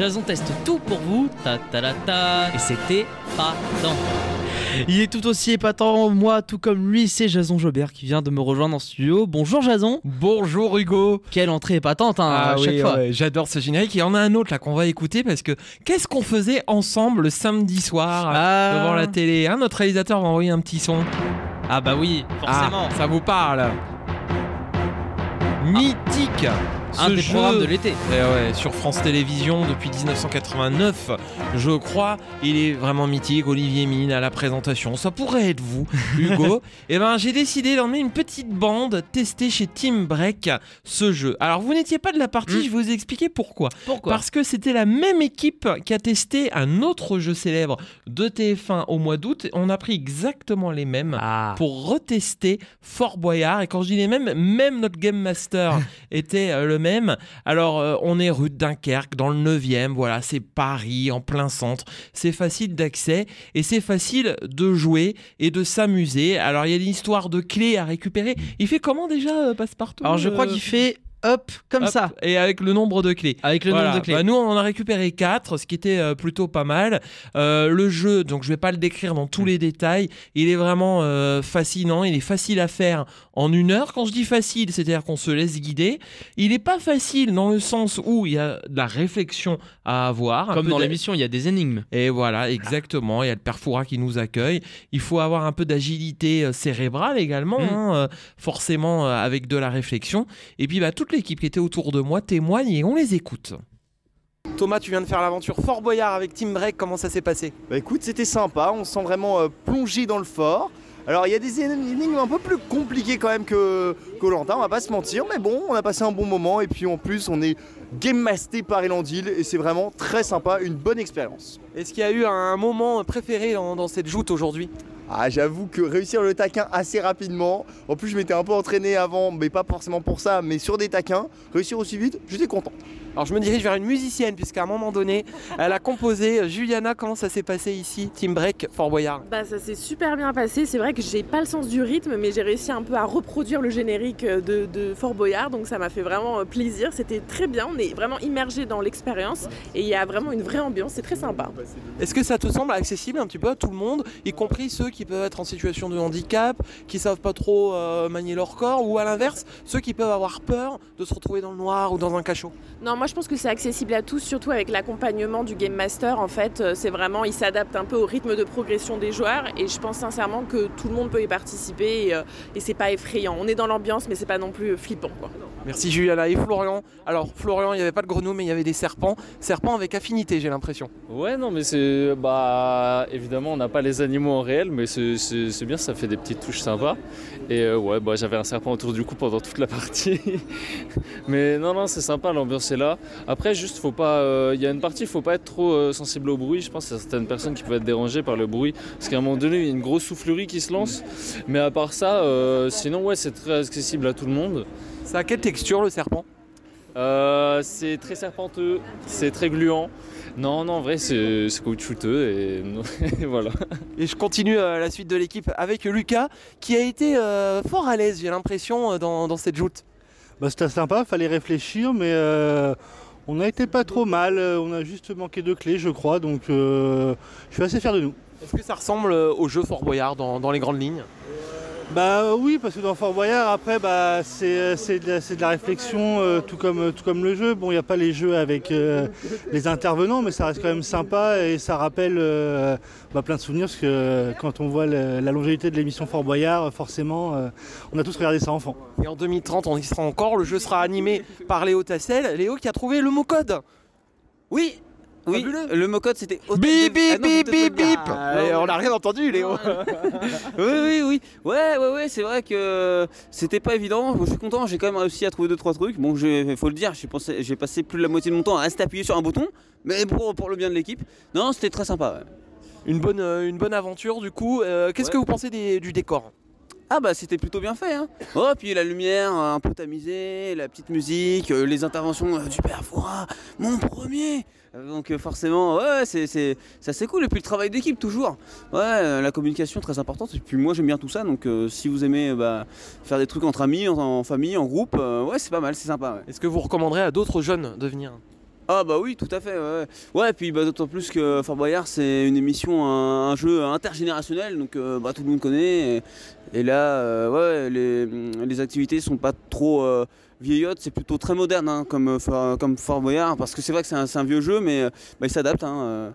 Jason teste tout pour vous, ta ta ta ta, et c'était pas tant. Il est tout aussi épatant, moi tout comme lui, c'est Jason Jobert qui vient de me rejoindre en studio. Bonjour Jason. Bonjour Hugo. Quelle entrée épatante hein, Ah à chaque oui, fois. ouais, j'adore ce générique. Il y en a un autre là qu'on va écouter parce que qu'est-ce qu'on faisait ensemble le samedi soir Ah. devant la télé? Hein, Notre réalisateur va envoyer un petit son. Ah bah oui, forcément. Ah, ça vous parle Mythique Un Ce des jeu- programmes de l'été. Eh ouais, sur France Télévisions depuis 1989, je crois. Il est vraiment mythique. Olivier Mine à la présentation. Ça pourrait être vous, Hugo. Et ben, j'ai décidé d'emmener une petite bande tester chez Team Break ce jeu. Alors, vous n'étiez pas de la partie, Hmm. je vais vous expliquer pourquoi. Pourquoi Parce que c'était la même équipe qui a testé un autre jeu célèbre de TF1 au mois d'août. On a pris exactement les mêmes Ah. pour retester Fort Boyard. Et quand je dis les mêmes, même notre Game Master était euh, le même. Alors, euh, on est rue de Dunkerque, dans le 9e. Voilà, c'est Paris, en plein centre. C'est facile d'accès et c'est facile de jouer et de s'amuser. Alors, il y a une histoire de clés à récupérer. Il fait comment déjà, euh, Passepartout Alors je crois euh, qu'il fait hop comme hop, ça, Et avec le nombre de clés. avec le Voilà. nombre de clés. Bah, nous, on en a récupéré 4, ce qui était euh, plutôt pas mal. Euh, le jeu, donc je vais pas le décrire dans Mm. tous les détails, il est vraiment euh, fascinant, il est facile à faire en une heure. Quand je dis facile, c'est-à-dire qu'on se laisse guider. Il est pas facile dans le sens où il y a de la réflexion à avoir. Comme dans d'a- l'émission, il y a des énigmes. et voilà, exactement. Il y a le père Foura qui nous accueille. Il faut avoir un peu d'agilité euh, cérébrale également, Mm. hein, euh, forcément euh, avec de la réflexion. Et puis bah, toute l'équipe qui était autour de moi témoigne et on les écoute. Thomas, tu viens de faire l'aventure Fort Boyard avec Team Break. Comment ça s'est passé? Bah écoute, c'était sympa, on se sent vraiment euh, plongé dans le fort. Alors il y a des énigmes un peu plus compliquées quand même que Colanta, on va pas se mentir, mais bon, on a passé un bon moment et puis en plus on est game masté par Elandil et c'est vraiment très sympa, une bonne expérience. Est-ce qu'il y a eu un moment préféré dans, dans cette joute aujourd'hui? Ah j'avoue que réussir le taquin assez rapidement, en plus je m'étais un peu entraîné avant, mais pas forcément pour ça, mais sur des taquins, réussir aussi vite, j'étais content. Alors je me dirige vers une musicienne puisqu'à un moment donné, elle a composé. Juliana, comment ça s'est passé ici, Team Break Fort Boyard? Bah ça s'est super bien passé, c'est vrai que j'ai pas le sens du rythme mais j'ai réussi un peu à reproduire le générique de, de Fort Boyard. Donc ça m'a fait vraiment euh, plaisir, c'était très bien, on est vraiment immergé dans l'expérience et il y a vraiment une vraie ambiance, c'est très sympa. Est-ce que ça te semble accessible un petit peu à tout le monde, y compris ceux qui peuvent être en situation de handicap, qui savent pas trop euh, manier leur corps, ou à l'inverse, ceux qui peuvent avoir peur de se retrouver dans le noir ou dans un cachot? Non moi je pense que c'est accessible à tous, surtout avec l'accompagnement du Game Master en fait, euh, c'est vraiment, il s'adapte un peu au rythme de progression des joueurs et je pense sincèrement que tout le monde peut y participer et, euh, et c'est pas effrayant, on est dans l'ambiance mais c'est pas non plus flippant quoi. Merci Juliana et Florian. Alors Florian, il n'y avait pas de grenouilles mais il y avait des serpents. Serpents avec affinité, j'ai l'impression. Ouais, non, mais c'est. Bah, évidemment, on n'a pas les animaux en réel, mais c'est bien, ça fait des petites touches sympas. Et euh, ouais, bah, j'avais un serpent autour du cou pendant toute la partie. mais non, non, c'est sympa, l'ambiance est là. Après, juste, faut pas. euh, Il y a une partie, faut pas être trop euh, sensible au bruit. Je pense qu'il y a certaines personnes qui peuvent être dérangées par le bruit. Parce qu'à un moment donné, il y a une grosse soufflerie qui se lance. Mais à part ça, euh, sinon, ouais, c'est très accessible à tout le monde. Ça a quelle texture le serpent? C'est très serpenteux, c'est très gluant. Non, non, en vrai, c'est caoutchouteux et, et voilà. Et je continue euh, la suite de l'équipe avec Lucas qui a été euh, fort à l'aise, j'ai l'impression, dans, dans cette joute. Bah, c'était sympa, fallait réfléchir, mais euh, on a été pas trop mal. euh, On a juste manqué de clés, je crois, donc euh, je suis assez fier de nous. Est-ce que ça ressemble au jeu Fort Boyard dans les grandes lignes? Bah oui, parce que dans Fort Boyard, après, bah, c'est c'est de, de la réflexion, euh, tout, comme, tout comme le jeu. Bon, il n'y a pas les jeux avec euh, les intervenants, mais ça reste quand même sympa et ça rappelle euh, bah, plein de souvenirs, parce que quand on voit la longévité de l'émission Fort Boyard, forcément, euh, on a tous regardé ça enfant. Et en 2030, on y sera encore. Le jeu sera animé par Léo Tassel. Léo qui a trouvé le mot code. Oui, Oui, Fabuleux. le mot code c'était hôtel Bip, de- bip, Ah non, bip, bip, bip. Ah, on n'a rien entendu, Léo. oui, oui, oui. Ouais, ouais, ouais, c'est vrai que c'était pas évident. Je suis content, j'ai quand même réussi à trouver deux trois trucs. Bon, il faut le dire, j'ai passé plus de la moitié de mon temps à rester appuyé sur un bouton, mais pour, pour le bien de l'équipe. Non, c'était très sympa. ouais. Une bonne, euh, une bonne aventure du coup. Euh, Qu'est-ce Ouais. que vous pensez des- du décor? Ah bah c'était plutôt bien fait. Hein. Oh, puis la lumière euh, un peu tamisée, la petite musique, euh, les interventions du père Foura, mon premier. Euh, Donc forcément, ouais, c'est c'est c'est assez cool. Et puis le travail d'équipe toujours. Ouais, la communication très importante. Et puis moi j'aime bien tout ça. Donc si vous aimez bah, faire des trucs entre amis, en, famille, en groupe, ouais c'est pas mal, c'est sympa. Est-ce que vous recommanderez à d'autres jeunes de venir? Ah bah oui, tout à fait. Ouais, ouais. Puis bah, d'autant plus que Fort Boyard, c'est une émission, un, un jeu intergénérationnel, donc euh, bah, tout le monde connaît. Et, et là, euh, ouais, les, les activités sont pas trop euh, vieillottes, c'est plutôt très moderne hein, comme, euh, Fort- comme Fort Boyard, parce que c'est vrai que c'est un, un vieux jeu, mais bah, il s'adapte. Hein,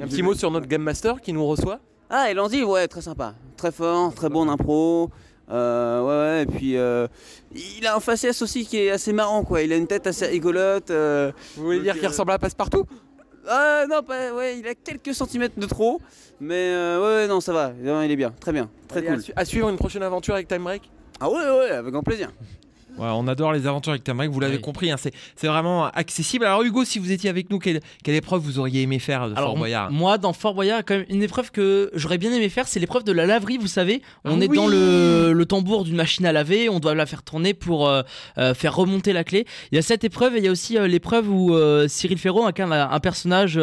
Un petit mot sur notre Game Master qui nous reçoit? Ah, et Landy, ouais, très sympa, très fort, très bon en impro. Euh, ouais, ouais, et puis euh, il a un faciès aussi qui est assez marrant, quoi. Il a une tête assez rigolote. euh, Vous voulez dire qu'il euh, ressemble à Passepartout? Ah non, pas, ouais, il a quelques centimètres de trop, mais euh, ouais, ouais, non, ça va, Non, il est bien, très bien, très Allez, cool. à, su- à suivre une prochaine aventure avec Time Break? Ah ouais, ouais, avec grand plaisir. Ouais, on adore les aventures avec Break, vous l'avez Oui. compris, hein, c'est vraiment accessible. Alors Hugo, si vous étiez avec nous, quelle, quelle épreuve vous auriez aimé faire de Alors Fort Boyard? moi dans Fort Boyard, quand même une épreuve que j'aurais bien aimé faire, c'est l'épreuve de la laverie. Vous savez, on Ah est oui. dans le, le tambour d'une machine à laver, on doit la faire tourner pour euh, euh, faire remonter la clé. Il y a cette épreuve et il y a aussi euh, l'épreuve où Cyril Ferraud incarne un, un personnage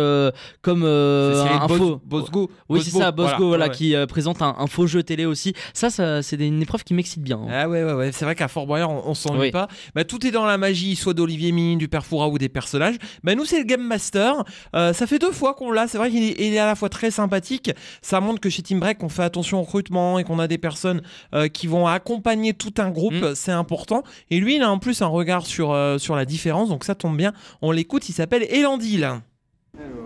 comme un Bos- faux. Bosgo. Oui, c'est ça, Bosco, voilà, ouais. qui présente un, un faux jeu télé aussi. Ça, ça c'est une épreuve qui m'excite bien. hein. Ah ouais, ouais, ouais. c'est vrai qu'à Fort Boyard, on, on s'ennuie Oui. pas. Bah, tout est dans la magie, soit d'Olivier Mine, du Père Foura ou des personnages. Bah, nous, c'est le Game Master. Euh, ça fait deux fois qu'on l'a. C'est vrai qu'il est, à la fois très sympathique. Ça montre que chez Team Break, on fait attention au recrutement et qu'on a des personnes euh, qui vont accompagner tout un groupe. Mm. C'est important. Et lui, il a en plus un regard sur, euh, sur la différence. Donc ça tombe bien. On l'écoute. Il s'appelle Elandil.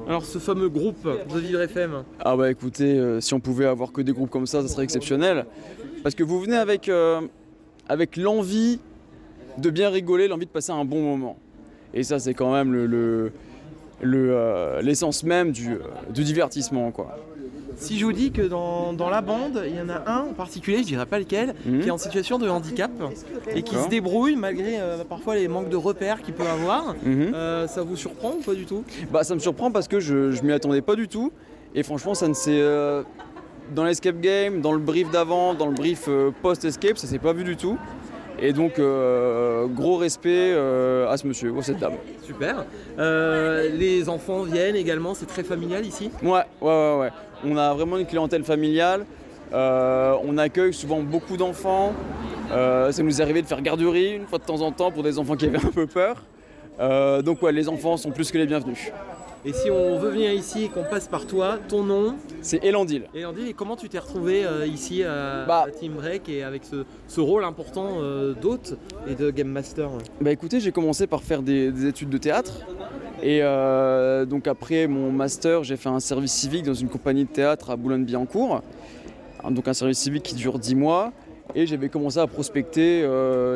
Alors, ce fameux groupe de Vivre FM. Ah bah écoutez, euh, si on pouvait avoir que des groupes comme ça, ça serait exceptionnel. Parce que vous venez avec, euh, avec l'envie de bien rigoler, l'envie de passer un bon moment. Et ça, c'est quand même le, le- le, euh, l'essence même du, euh, du divertissement. Quoi. Si je vous dis que dans, dans la bande, il y en a un en particulier, je dirais pas lequel, Mhm. qui est en situation de handicap et qui se débrouille malgré euh, parfois les manques de repères qu'il peut avoir. Mhm. Euh, ça vous surprend ou pas du tout? Bah, ça me surprend parce que je, je m'y attendais pas du tout. Et franchement, ça ne s'est. euh, dans l'escape game, dans le brief d'avant, dans le brief post-escape, ça s'est pas vu du tout. Et donc, euh, gros respect euh, à ce monsieur ou à cette dame. Super. Euh, les enfants viennent également, c'est très familial ici? Ouais, ouais, ouais, ouais. On a vraiment une clientèle familiale. On accueille souvent beaucoup d'enfants. Ça nous est arrivé de faire garderie une fois de temps en temps pour des enfants qui avaient un peu peur. Euh, donc ouais, les enfants sont plus que les bienvenus. Et si on veut venir ici et qu'on passe par toi, ton nom C'est Elandil. et on dit comment tu t'es retrouvé euh, ici à, Bah. à Team Break et avec ce, ce rôle important euh, d'hôte et de Game Master Bah écoutez, j'ai commencé par faire des, des études de théâtre. Et euh, donc après mon master, j'ai fait un service civique dans une compagnie de théâtre à Boulogne-Billancourt. Donc un service civique qui dure 10 mois. Et j'avais commencé à prospecter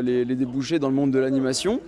les, les débouchés dans le monde de l'animation.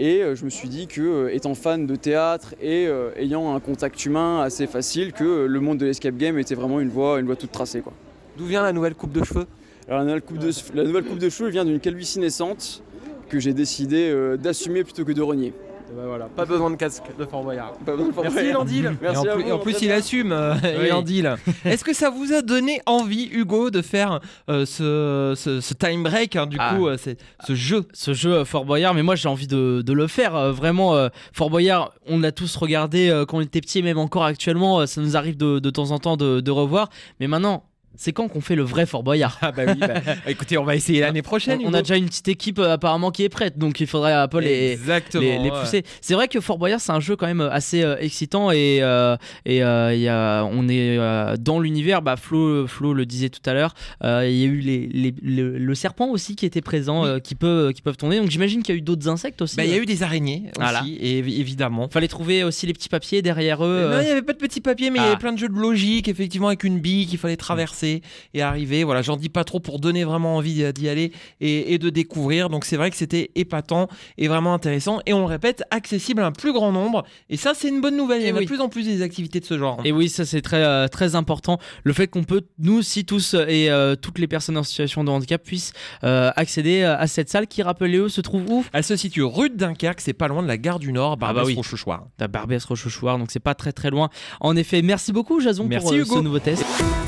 Et euh, je me suis dit que, euh, étant fan de théâtre et euh, ayant un contact humain assez facile, que le monde de l'escape game était vraiment une voie, une voie toute tracée. Quoi. D'où vient la nouvelle coupe de cheveux? Alors la nouvelle coupe de, la nouvelle coupe de cheveux vient d'une calvitie naissante que j'ai décidé euh, d'assumer plutôt que de renier. Et ben voilà, pas besoin de casque de Fort Boyard. Pas besoin de Merci. Landil. Merci et en à plus, vous, et en plus, il assume, euh, Oui. Est-ce que ça vous a donné envie, Hugo, de faire euh, ce, ce- ce time break, hein, du Ah. coup, euh, ce jeu? Ce jeu Fort Boyard, mais moi j'ai envie de, de le faire. euh, vraiment, euh, Fort Boyard, on l'a tous regardé euh, quand on était petit, et même encore actuellement, euh, ça nous arrive de, de temps en temps de, de revoir. Mais maintenant, c'est quand qu'on fait le vrai Fort Boyard Ah bah oui, bah, écoutez, on va essayer l'année prochaine. on, a déjà une petite équipe euh, apparemment qui est prête, donc il faudrait un peu les, ouais. pousser. C'est vrai que Fort Boyard, c'est un jeu quand même assez euh, excitant et, euh, et euh, il y a, on est euh, dans l'univers. Bah, Flo, Flo le disait tout à l'heure. euh, Il y a eu les, le, le serpent aussi qui était présent, euh, qui, peut, qui peuvent tourner. Donc j'imagine qu'il y a eu d'autres insectes aussi. Bah, il y a eu des araignées aussi, Voilà. et, évidemment. Fallait trouver aussi les petits papiers derrière eux. Euh, euh. Non, il n'y avait pas de petits papiers, mais il y Ah. avait plein de jeux de logique, effectivement, avec une bille qu'il fallait traverser. Traverser et arriver. Voilà, j'en dis pas trop pour donner vraiment envie d'y aller et, et de découvrir. Donc c'est vrai que c'était épatant et vraiment intéressant. Et on le répète, accessible à un plus grand nombre. Et ça, c'est une bonne nouvelle. Il y en a oui. de plus en plus des activités de ce genre. Et oui, ça c'est très euh, très important. Le fait qu'on peut, nous aussi tous et euh, toutes les personnes en situation de handicap puissent euh, accéder à cette salle qui, rappelez-le, se trouve où? Elle se situe rue de Dunkerque, c'est pas loin de la gare du Nord, Ah bah oui. Barbès-Rochechouart. Barbès-Rochechouart, donc c'est pas très très loin. En effet, merci beaucoup Jason Merci, pour Hugo. ce nouveau test.